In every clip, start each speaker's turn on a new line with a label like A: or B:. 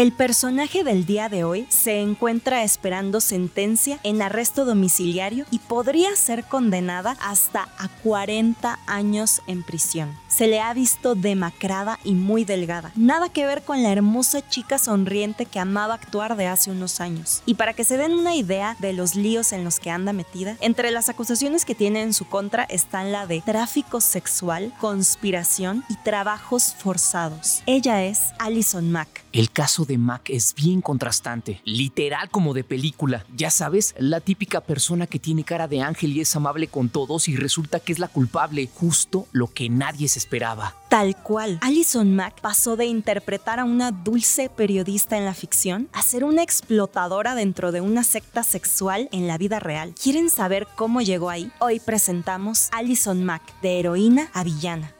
A: El personaje del día de hoy se encuentra esperando sentencia en arresto domiciliario y podría ser condenada hasta a 40 años en prisión. Se le ha visto demacrada y muy delgada. Nada que ver con la hermosa chica sonriente que amaba actuar de hace unos años. Y para que se den una idea de los líos en los que anda metida, entre las acusaciones que tiene en su contra están la de tráfico sexual, conspiración y trabajos forzados. Ella es Alison Mack.
B: El caso de Mac es bien contrastante, literal como de película. Ya sabes, la típica persona que tiene cara de ángel y es amable con todos y resulta que es la culpable, justo lo que nadie se esperaba.
A: Tal cual, Alison Mack pasó de interpretar a una dulce periodista en la ficción a ser una explotadora dentro de una secta sexual en la vida real. ¿Quieren saber cómo llegó ahí? Hoy presentamos Alison Mack, de heroína a villana.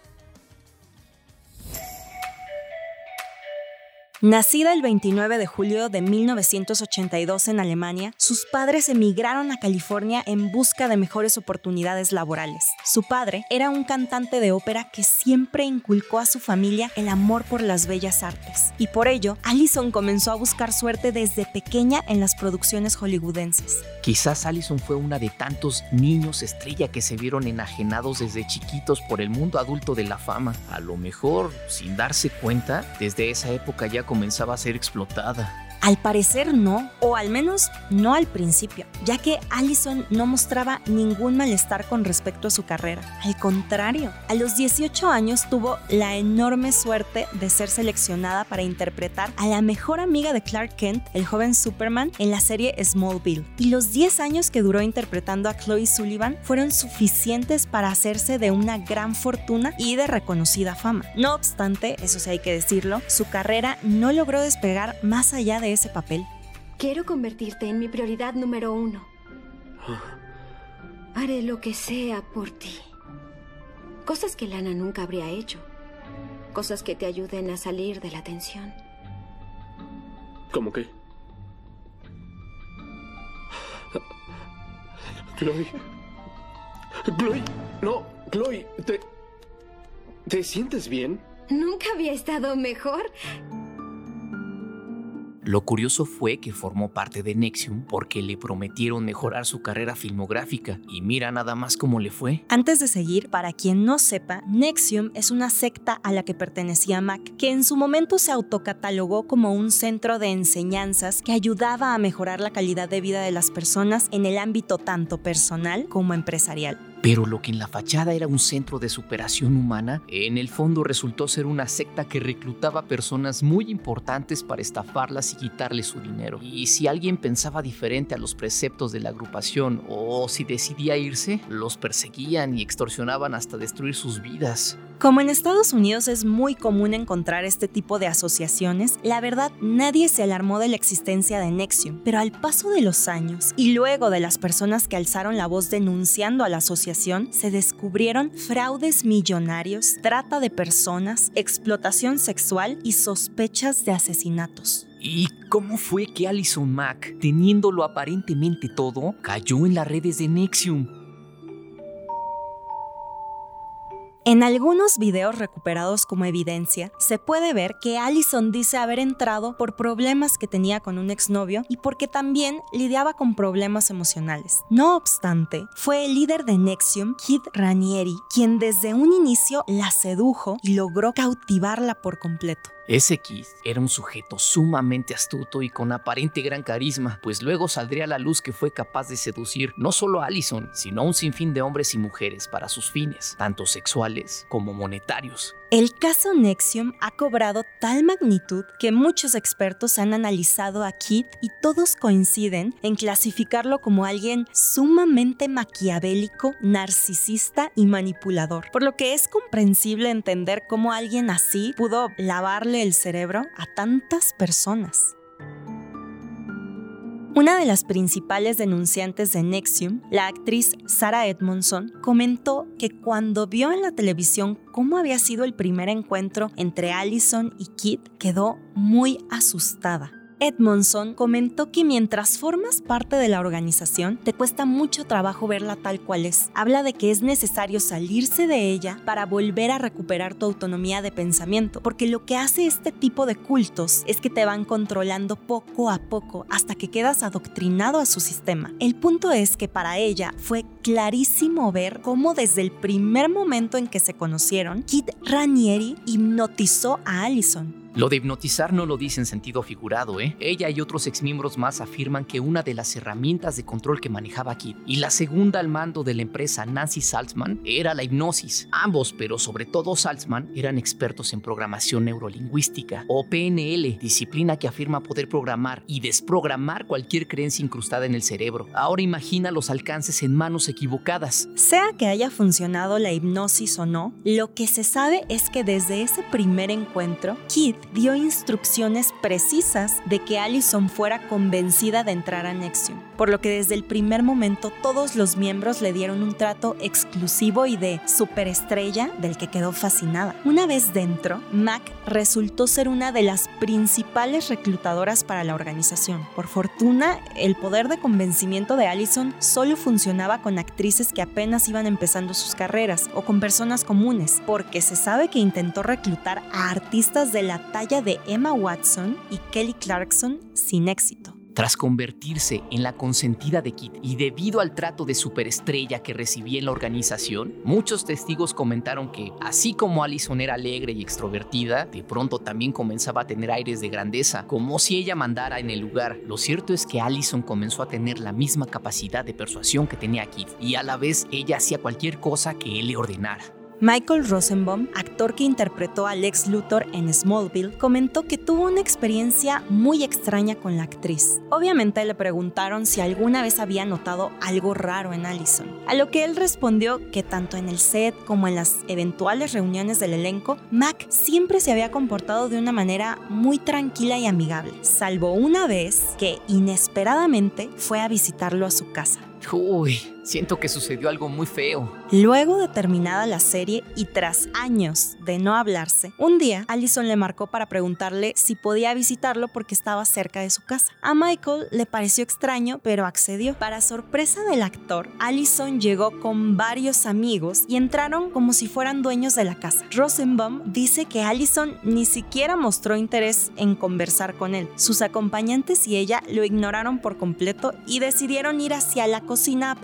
A: Nacida el 29 de julio de 1982 en Alemania, sus padres emigraron a California en busca de mejores oportunidades laborales. Su padre era un cantante de ópera que siempre inculcó a su familia el amor por las bellas artes, y por ello, Allison comenzó a buscar suerte desde pequeña en las producciones hollywoodenses.
B: Quizás Allison fue una de tantos niños estrella que se vieron enajenados desde chiquitos por el mundo adulto de la fama. A lo mejor, sin darse cuenta, desde esa época ya comenzaba a ser explotada.
A: Al parecer no, o al menos no al principio, ya que Allison no mostraba ningún malestar con respecto a su carrera. Al contrario, a los 18 años tuvo la enorme suerte de ser seleccionada para interpretar a la mejor amiga de Clark Kent, el joven Superman, en la serie Smallville. Y los 10 años que duró interpretando a Chloe Sullivan fueron suficientes para hacerse de una gran fortuna y de reconocida fama. No obstante, eso sí hay que decirlo, su carrera no logró despegar más allá de ese papel.
C: Quiero convertirte en mi prioridad número uno. Haré lo que sea por ti. Cosas que Lana nunca habría hecho. Cosas que te ayuden a salir de la tensión.
D: ¿Cómo qué? Chloe. Chloe. No, Chloe. ¿Te. ¿Te sientes bien?
C: Nunca había estado mejor.
B: Lo curioso fue que formó parte de Nexium porque le prometieron mejorar su carrera filmográfica y mira nada más cómo le fue.
A: Antes de seguir, para quien no sepa, Nexium es una secta a la que pertenecía Mac, que en su momento se autocatalogó como un centro de enseñanzas que ayudaba a mejorar la calidad de vida de las personas en el ámbito tanto personal como empresarial.
B: Pero lo que en la fachada era un centro de superación humana, en el fondo resultó ser una secta que reclutaba personas muy importantes para estafarlas y quitarles su dinero. Y si alguien pensaba diferente a los preceptos de la agrupación o si decidía irse, los perseguían y extorsionaban hasta destruir sus vidas.
A: Como en Estados Unidos es muy común encontrar este tipo de asociaciones, la verdad nadie se alarmó de la existencia de Nexium, pero al paso de los años y luego de las personas que alzaron la voz denunciando a la asociación, se descubrieron fraudes millonarios, trata de personas, explotación sexual y sospechas de asesinatos.
B: ¿Y cómo fue que Alison Mack, teniéndolo aparentemente todo, cayó en las redes de Nexium?
A: En algunos videos recuperados como evidencia, se puede ver que Allison dice haber entrado por problemas que tenía con un exnovio y porque también lidiaba con problemas emocionales. No obstante, fue el líder de Nexium, Kid Ranieri, quien desde un inicio la sedujo y logró cautivarla por completo.
B: Ese Kid era un sujeto sumamente astuto y con aparente gran carisma, pues luego saldría a la luz que fue capaz de seducir no solo a Allison, sino a un sinfín de hombres y mujeres para sus fines, tanto sexuales como monetarios.
A: El caso Nexium ha cobrado tal magnitud que muchos expertos han analizado a Kid y todos coinciden en clasificarlo como alguien sumamente maquiavélico, narcisista y manipulador, por lo que es comprensible entender cómo alguien así pudo lavarle el cerebro a tantas personas. Una de las principales denunciantes de Nexium, la actriz Sarah Edmondson, comentó que cuando vio en la televisión cómo había sido el primer encuentro entre Allison y Kit, quedó muy asustada. Edmondson comentó que mientras formas parte de la organización, te cuesta mucho trabajo verla tal cual es. Habla de que es necesario salirse de ella para volver a recuperar tu autonomía de pensamiento, porque lo que hace este tipo de cultos es que te van controlando poco a poco hasta que quedas adoctrinado a su sistema. El punto es que para ella fue clarísimo ver cómo desde el primer momento en que se conocieron, Kit Ranieri hipnotizó a Allison.
B: Lo de hipnotizar no lo dice en sentido figurado, ¿eh? Ella y otros exmiembros más afirman que una de las herramientas de control que manejaba Kid y la segunda al mando de la empresa Nancy Salzman era la hipnosis. Ambos, pero sobre todo Salzman, eran expertos en programación neurolingüística o PNL, disciplina que afirma poder programar y desprogramar cualquier creencia incrustada en el cerebro. Ahora imagina los alcances en manos equivocadas.
A: Sea que haya funcionado la hipnosis o no, lo que se sabe es que desde ese primer encuentro, Kid dio instrucciones precisas de que Allison fuera convencida de entrar a Nexium, por lo que desde el primer momento todos los miembros le dieron un trato exclusivo y de superestrella del que quedó fascinada. Una vez dentro, Mac resultó ser una de las principales reclutadoras para la organización. Por fortuna, el poder de convencimiento de Allison solo funcionaba con actrices que apenas iban empezando sus carreras o con personas comunes, porque se sabe que intentó reclutar a artistas de la talla de Emma Watson y Kelly Clarkson sin éxito.
B: Tras convertirse en la consentida de Kit y debido al trato de superestrella que recibía en la organización, muchos testigos comentaron que, así como Allison era alegre y extrovertida, de pronto también comenzaba a tener aires de grandeza, como si ella mandara en el lugar. Lo cierto es que Allison comenzó a tener la misma capacidad de persuasión que tenía Kit, y a la vez ella hacía cualquier cosa que él le ordenara.
A: Michael Rosenbaum, actor que interpretó a Lex Luthor en Smallville, comentó que tuvo una experiencia muy extraña con la actriz. Obviamente le preguntaron si alguna vez había notado algo raro en Allison, a lo que él respondió que tanto en el set como en las eventuales reuniones del elenco, Mac siempre se había comportado de una manera muy tranquila y amigable, salvo una vez que inesperadamente fue a visitarlo a su casa.
B: Uy, siento que sucedió algo muy feo.
A: Luego de terminada la serie y tras años de no hablarse, un día Allison le marcó para preguntarle si podía visitarlo porque estaba cerca de su casa. A Michael le pareció extraño, pero accedió. Para sorpresa del actor, Allison llegó con varios amigos y entraron como si fueran dueños de la casa. Rosenbaum dice que Allison ni siquiera mostró interés en conversar con él. Sus acompañantes y ella lo ignoraron por completo y decidieron ir hacia la cocina a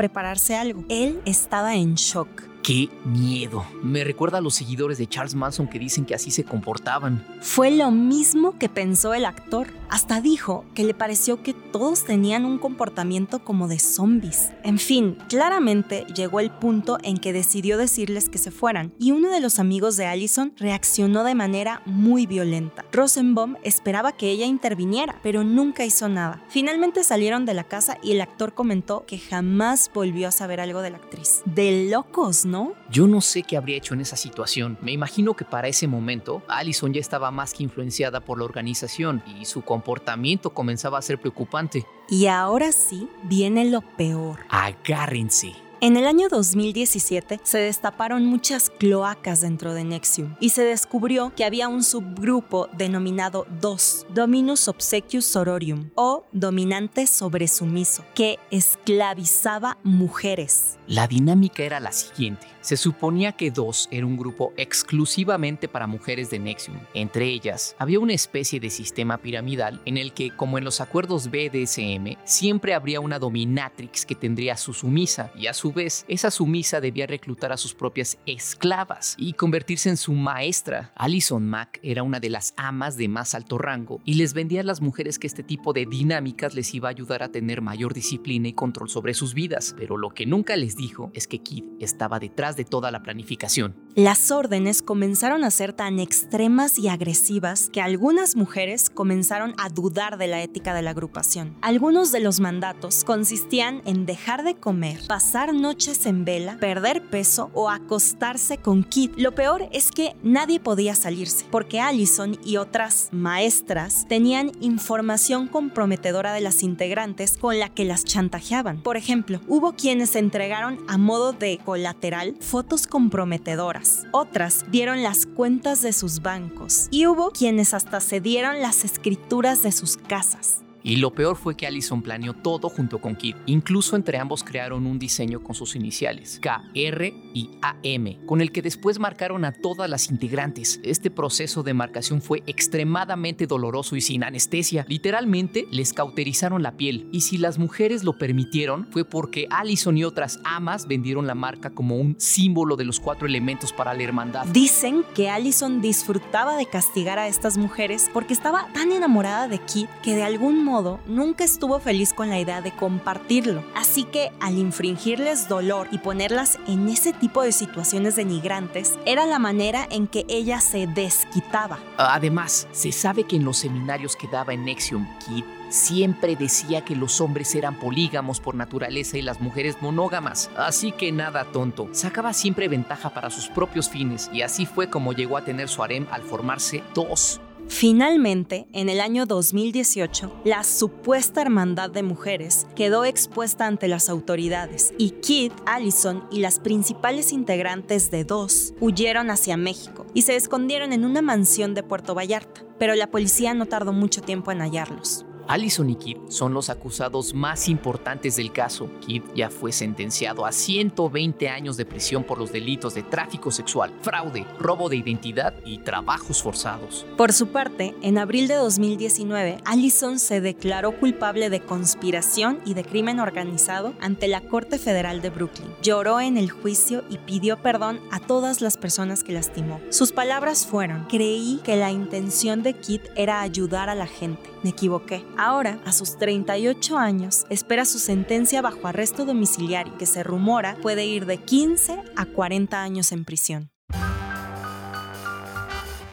A: algo. Él estaba en shock.
B: ¡Qué miedo! Me recuerda a los seguidores de Charles Manson que dicen que así se comportaban.
A: Fue lo mismo que pensó el actor. Hasta dijo que le pareció que todos tenían un comportamiento como de zombies. En fin, claramente llegó el punto en que decidió decirles que se fueran y uno de los amigos de Allison reaccionó de manera muy violenta. Rosenbaum esperaba que ella interviniera, pero nunca hizo nada. Finalmente salieron de la casa y el actor comentó que jamás volvió a saber algo de la actriz. De locos, ¿no?
B: Yo no sé qué habría hecho en esa situación. Me imagino que para ese momento Allison ya estaba más que influenciada por la organización y su comportamiento comenzaba a ser preocupante.
A: Y ahora sí viene lo peor.
B: Agárrense.
A: En el año 2017 se destaparon muchas cloacas dentro de Nexium y se descubrió que había un subgrupo denominado DOS, Dominus Obsequius Sororium, o dominante sobre sumiso, que esclavizaba mujeres.
B: La dinámica era la siguiente. Se suponía que DOS era un grupo exclusivamente para mujeres de Nexium. Entre ellas, había una especie de sistema piramidal en el que, como en los acuerdos BDSM, siempre habría una dominatrix que tendría a su sumisa y a su vez, esa sumisa debía reclutar a sus propias esclavas y convertirse en su maestra. Alison Mack era una de las amas de más alto rango y les vendía a las mujeres que este tipo de dinámicas les iba a ayudar a tener mayor disciplina y control sobre sus vidas, pero lo que nunca les dijo es que Kid estaba detrás de toda la planificación.
A: Las órdenes comenzaron a ser tan extremas y agresivas que algunas mujeres comenzaron a dudar de la ética de la agrupación. Algunos de los mandatos consistían en dejar de comer, pasar noches en vela, perder peso o acostarse con Kid. Lo peor es que nadie podía salirse, porque Allison y otras maestras tenían información comprometedora de las integrantes con la que las chantajeaban. Por ejemplo, hubo quienes entregaron a modo de colateral fotos comprometedoras, otras dieron las cuentas de sus bancos y hubo quienes hasta se dieron las escrituras de sus casas.
B: Y lo peor fue que Allison planeó todo junto con Kid. Incluso entre ambos crearon un diseño con sus iniciales, K, R y AM, con el que después marcaron a todas las integrantes. Este proceso de marcación fue extremadamente doloroso y sin anestesia. Literalmente les cauterizaron la piel. Y si las mujeres lo permitieron, fue porque Allison y otras amas vendieron la marca como un símbolo de los cuatro elementos para la hermandad.
A: Dicen que Allison disfrutaba de castigar a estas mujeres porque estaba tan enamorada de Kid que de algún modo nunca estuvo feliz con la idea de compartirlo. Así que al infringirles dolor y ponerlas en ese tipo de situaciones denigrantes, era la manera en que ella se desquitaba.
B: Además, se sabe que en los seminarios que daba en Nexium, Kid siempre decía que los hombres eran polígamos por naturaleza y las mujeres monógamas. Así que nada tonto, sacaba siempre ventaja para sus propios fines y así fue como llegó a tener su harem al formarse dos
A: Finalmente, en el año 2018, la supuesta hermandad de mujeres quedó expuesta ante las autoridades y Kid, Allison y las principales integrantes de DOS huyeron hacia México y se escondieron en una mansión de Puerto Vallarta, pero la policía no tardó mucho tiempo en hallarlos.
B: Allison y Kid son los acusados más importantes del caso. Kid ya fue sentenciado a 120 años de prisión por los delitos de tráfico sexual, fraude, robo de identidad y trabajos forzados.
A: Por su parte, en abril de 2019, Allison se declaró culpable de conspiración y de crimen organizado ante la Corte Federal de Brooklyn. Lloró en el juicio y pidió perdón a todas las personas que lastimó. Sus palabras fueron, creí que la intención de Kid era ayudar a la gente. Me equivoqué. Ahora, a sus 38 años, espera su sentencia bajo arresto domiciliario, que se rumora puede ir de 15 a 40 años en prisión.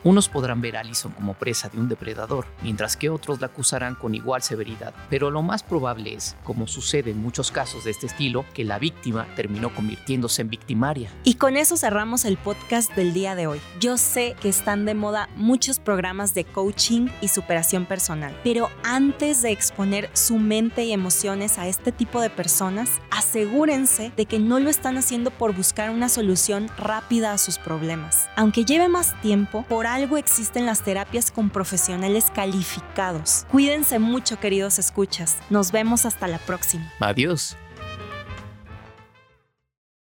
B: Unos podrán ver a Allison como presa de un depredador, mientras que otros la acusarán con igual severidad. Pero lo más probable es, como sucede en muchos casos de este estilo, que la víctima terminó convirtiéndose en victimaria.
A: Y con eso cerramos el podcast del día de hoy. Yo sé que están de moda muchos programas de coaching y superación personal, pero antes de exponer su mente y emociones a este tipo de personas, asegúrense de que no lo están haciendo por buscar una solución rápida a sus problemas. Aunque lleve más tiempo, por algo existen las terapias con profesionales calificados. Cuídense mucho, queridos escuchas. Nos vemos hasta la próxima.
B: Adiós.